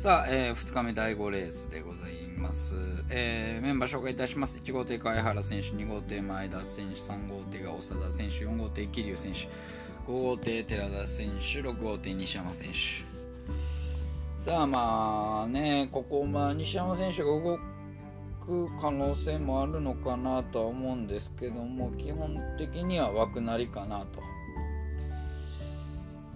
さあ、えー、2日目第5レースでございます、えー、メンバー紹介いたします。1号艇貝原選手2号艇前田選手3号艇が長田選手4号艇桐生選手5号艇寺田選手6号艇西山選手。さあまあねここまあ西山選手が動く可能性もあるのかなとは思うんですけども基本的には枠なりかなと。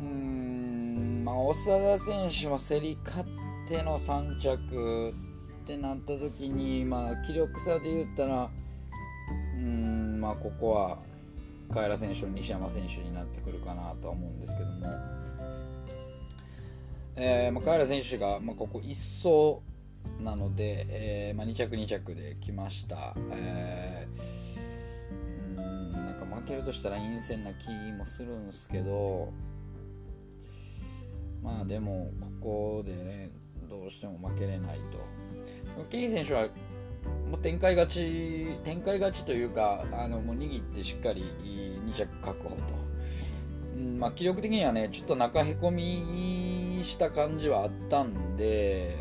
うんまあ長田選手も競り勝っての3着ってなった時にまあ気力差で言ったらうんまあここはカエラ選手と西山選手になってくるかなとは思うんですけども、えーまあ、カエラ選手が、まあ、ここ1走なので、えーまあ、2着2着で来ました、えー、うんなんか負けるとしたら陰線な気もするんですけどまあでもここでねどうしても負けれないと。ケリー選手はもう展開勝ち展開勝ちというかあのもう握ってしっかり2着確保と、うんまあ、気力的にはねちょっと中へこみした感じはあったんで、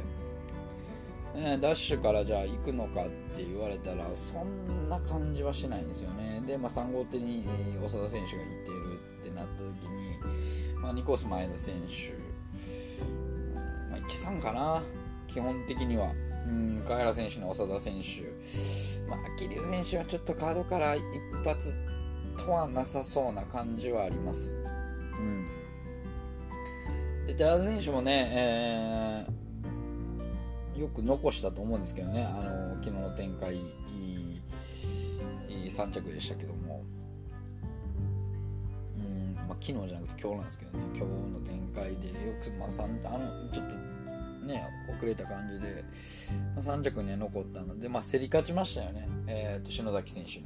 ね、ダッシュからじゃあ行くのかって言われたらそんな感じはしないんですよね。で、まあ、3号手に長田選手が行っているってなった時に、まあ、2コース前田選手、まあ、1-3かな基本的には。うん深原選手の長田選手、まあ、桐生選手はちょっとカードから一発とはなさそうな感じはあります。うん、で寺田選手もね、えー、よく残したと思うんですけどね、あの昨日の展開いいい、3着でしたけども、うんまあ、昨日じゃなくて今日なんですけどね、今日の展開でよく、まあ、あのちょっとね遅れた感じで、まあ、3着に残ったので、まあ、競り勝ちましたよね、えーと、篠崎選手に。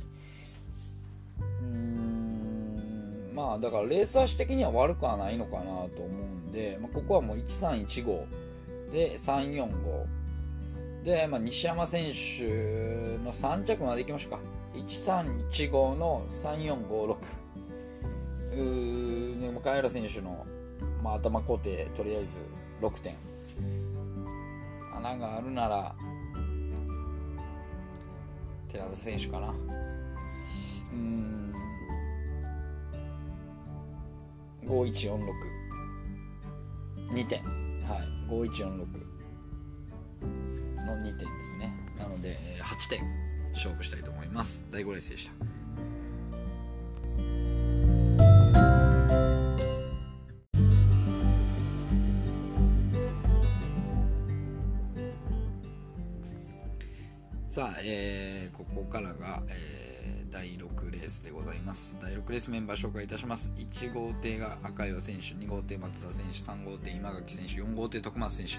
うんまあだからレース足的には悪くはないのかなと思うんで、まあ、ここはもう1315で345で、まあ、西山選手の3着までいきましょうか。1315の3456うー、ね、カエラ選手の、まあ、頭固定とりあえず6点。穴があるなら寺田選手かな。うん。5146 2点。はい。5146の2点ですね。なので8点勝負したいと思います。第5レースでした。さあ、えー、ここからが、えー、第6レースでございます。第6レースメンバー紹介いたします。1号艇が赤岩選手、2号艇松田選手、3号艇今垣選手、4号艇徳松選手、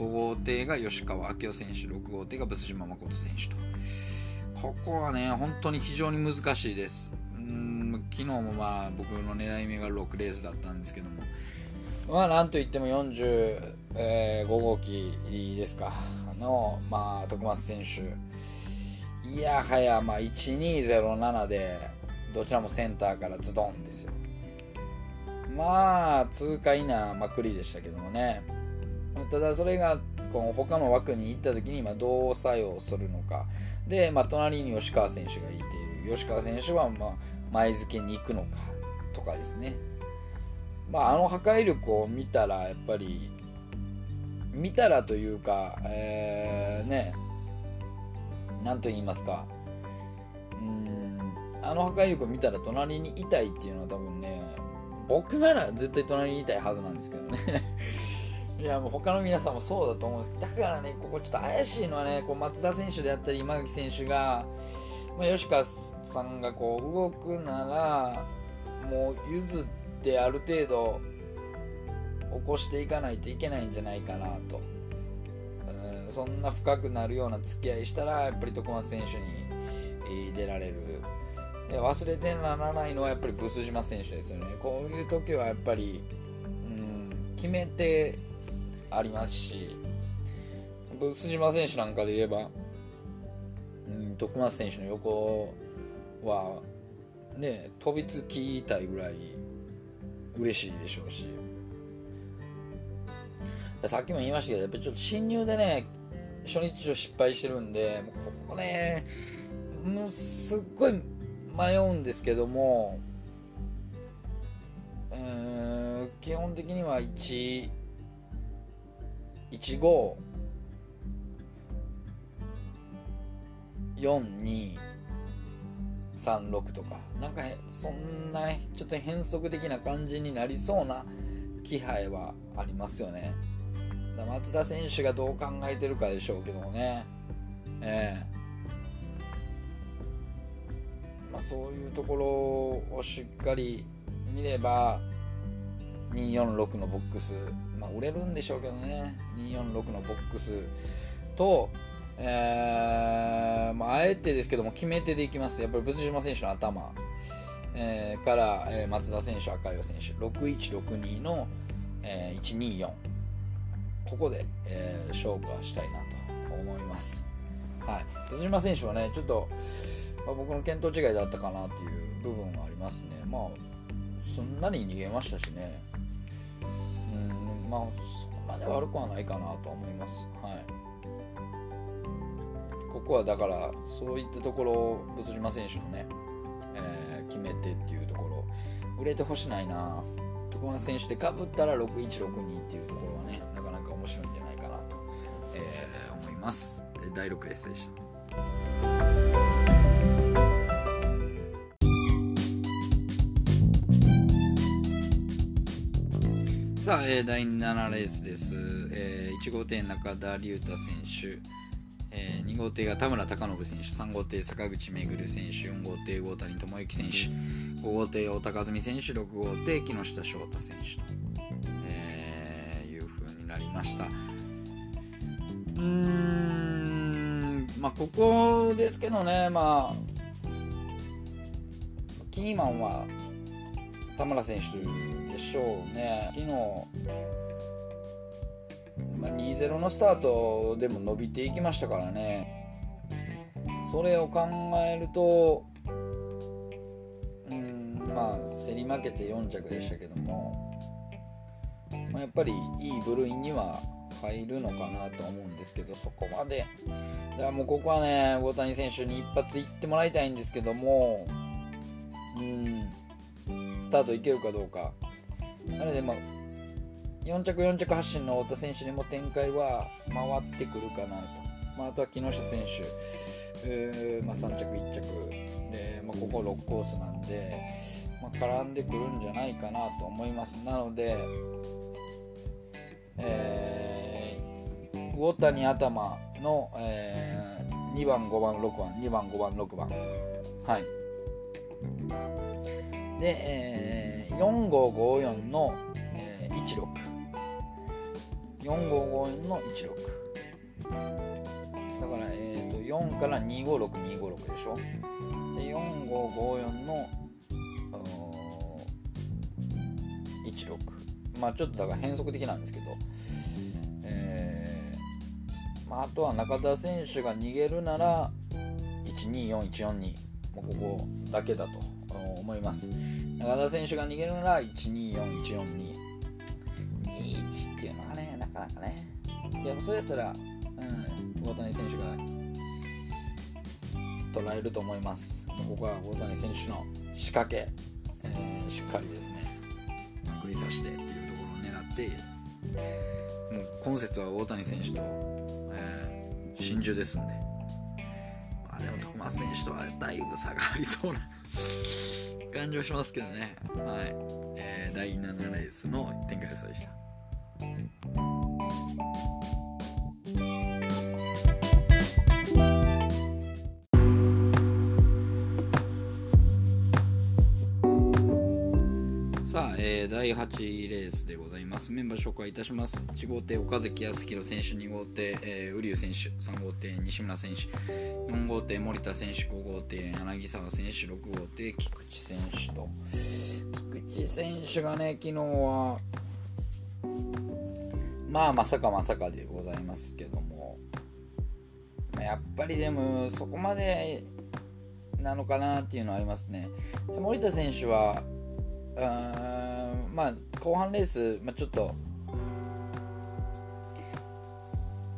5号艇が吉川明夫選手、6号艇がブス島誠選手と。ここはね、本当に非常に難しいです。うん昨日もまあ僕の狙い目が6レースだったんですけども、まあなんといっても45、えー、号機ですか。の、まあ、徳松選手。いやはや、まあ、1207でどちらもセンターからズドンですよ。まあ痛快なまくりでしたけどもね。ただそれがこの他の枠に行った時にまどう作用するのか。で、まあ、隣に吉川選手がいている。吉川選手はま前付けに行くのかとかですね、まあ、あの破壊力を見たらやっぱり見たらというか、えー、ね、なんと言いますか、うん、あの破壊力を見たら隣にいたいっていうのは多分ね、僕なら絶対隣にいたいはずなんですけどね。いや、もう他の皆さんもそうだと思うんですけど、だからね、ここちょっと怪しいのはね、こう松田選手であったり、今垣選手が、まあ、吉川さんがこう動くなら、もう譲ってある程度、起こしていかないといけないんじゃないかなと、うん、そんな深くなるような付き合いしたらやっぱり徳松選手に出られる。で忘れてならないのはやっぱりブス島選手ですよね。こういう時はやっぱり、うん、決めてありますしブス島選手なんかで言えば、うん、徳松選手の横はね飛びつきたいぐらい嬉しいでしょうし。さっきも言いましたけどやっぱりちょっと侵入でね初日上失敗してるんでここねもうすっごい迷うんですけどもうん基本的には1 1 5 4 2 3 6とかなんかそんなちょっと変則的な感じになりそうな気配はありますよね。松田選手がどう考えてるかでしょうけどもね。ええ。まあ、そういうところをしっかり見れば246のボックス、まあ、売れるんでしょうけどね。246のボックスと、えーまあ、あえてですけども決め手でいきます。やっぱり仏島選手の頭、えー、から、え、松田選手赤岩選手。6162の、えー、124ここで、えー、勝負はしたいなと思います。はい。仏島選手はねちょっと、まあ、僕の見当違いだったかなっていう部分はありますね。まあすんなり逃げましたしね。うんまあそこまで悪くはないかなと思います。はい。ここはだからそういったところを物島選手のね、えー、決めてっていうところ売れてほしないな。徳川選手でかぶったら6162っていうところはねなかなか面白いんじゃないかなと、えー、思います。第6レースでした。さあ、えー、第7レースです、えー、1号艇中田龍太選手、えー、2号艇が田村貴信選手。3号艇坂口めぐる選手。4号艇大谷智之選手。5号艇大高澄選手。6号艇木下翔太選手と、ました。うーんまあここですけどねまあキーマンは田村選手でしょうね。昨日、まあ、2-0のスタートでも伸びていきましたからね。それを考えるとうんまあ競り負けて4着でしたけども、まあ、やっぱりいい部類には入るのかなと思うんですけどそこまで。だからもうここはね大谷選手に一発いってもらいたいんですけどもうん。スタートいけるかどうか。なので、まあ、4着4着発進の太田選手にも展開は回ってくるかなと、まあ、あとは木下選手、えーまあ、3着1着で、まあ、ここ6コースなんで、まあ、絡んでくるんじゃないかなと思います。なので、えー、魚谷頭の、えー、2番5番6番2番5番6番。はい。で、えー、4554の、えー、16 4554の16だから、えーと、4から256256でしょ。で4554の16まあちょっとだから変則的なんですけど、えーまあ、あとは中田選手が逃げるなら124142もうここだけだと思います。中田選手が逃げるなら124142 21っていうのがねなかなかね。でもそれやったら、うん、大谷選手が捉えると思います。ここは大谷選手の仕掛け、えー、しっかりですね。でもう今節は大谷選手と、えー、真珠ですんで、まあ、でも徳松選手とはだいぶ差がありそうな 感じはしますけどね。はい。えー、第7レースの展開予想でした。さあ、えー、第8レースでございます。メンバー紹介いたします。1号艇、岡崎康弘選手、2号艇、えー、瓜生選手、3号艇、西村選手、4号艇、森田選手、5号艇、柳沢選手、6号艇、菊池選手と。菊池選手がね、昨日は、まあ、まさかまさかでございますけども、やっぱりでも、そこまでなのかなっていうのはありますね。で森田選手は、まあ後半レース、まあ、ちょっと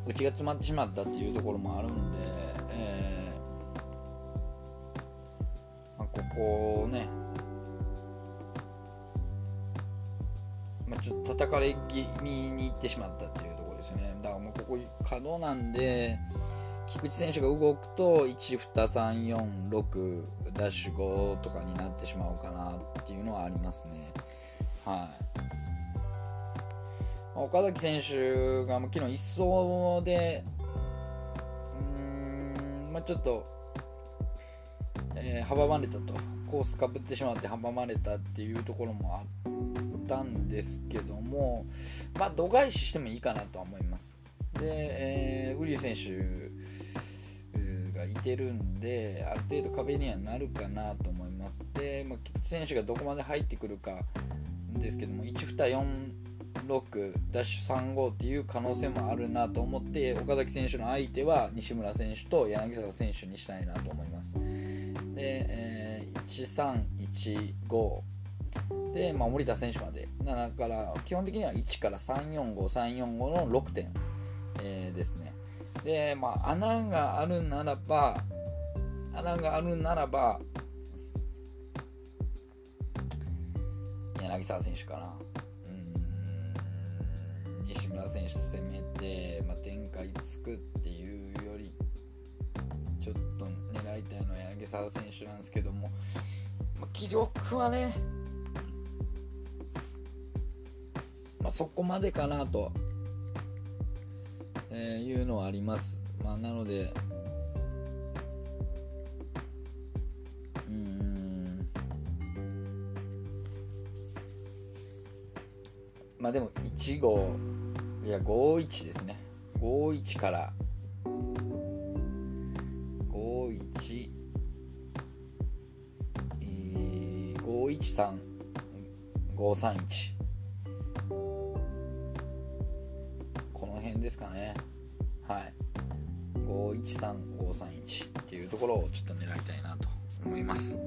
内が詰まってしまったっていうところもあるんで、えーまあ、ここをね、まあ、ちょっと叩かれ気味にいってしまったっていうところですね。だからもうここ角なんで菊池選手が動くと12346ダッシュ5とかになってしまうかなっていうのはありますね。はい。岡崎選手が昨日1走でうん、まあ、ちょっと、えー、阻まれたと。コースかぶってしまって阻まれたっていうところもあったんですけども、まあ、度外視してもいいかなとは思います。で、えー、ウリュウ選手がいてるんである程度壁にはなるかなと思います。で、まあ、選手がどこまで入ってくるかですけども1、2、4 6ダッシュ35っていう可能性もあるなと思って岡崎選手の相手は西村選手と柳沢選手にしたいなと思います。で、えー、1315で、まあ、森田選手まで。だから基本的には1から345345の6点、えー、ですね。で、まあ、穴があるならば穴があるならば柳沢選手かな。西村選手攻めて、まあ、展開つくっていうよりちょっと狙いたいのは柳沢選手なんですけども、まあ、気力はね、まあ、そこまでかなと、えー、いうのはあります、まあ、なのでうん。まあでも1号いや51ですね。51から。51えー、513 531ですかね。はい。513531っていうところをちょっと狙いたいなと思います。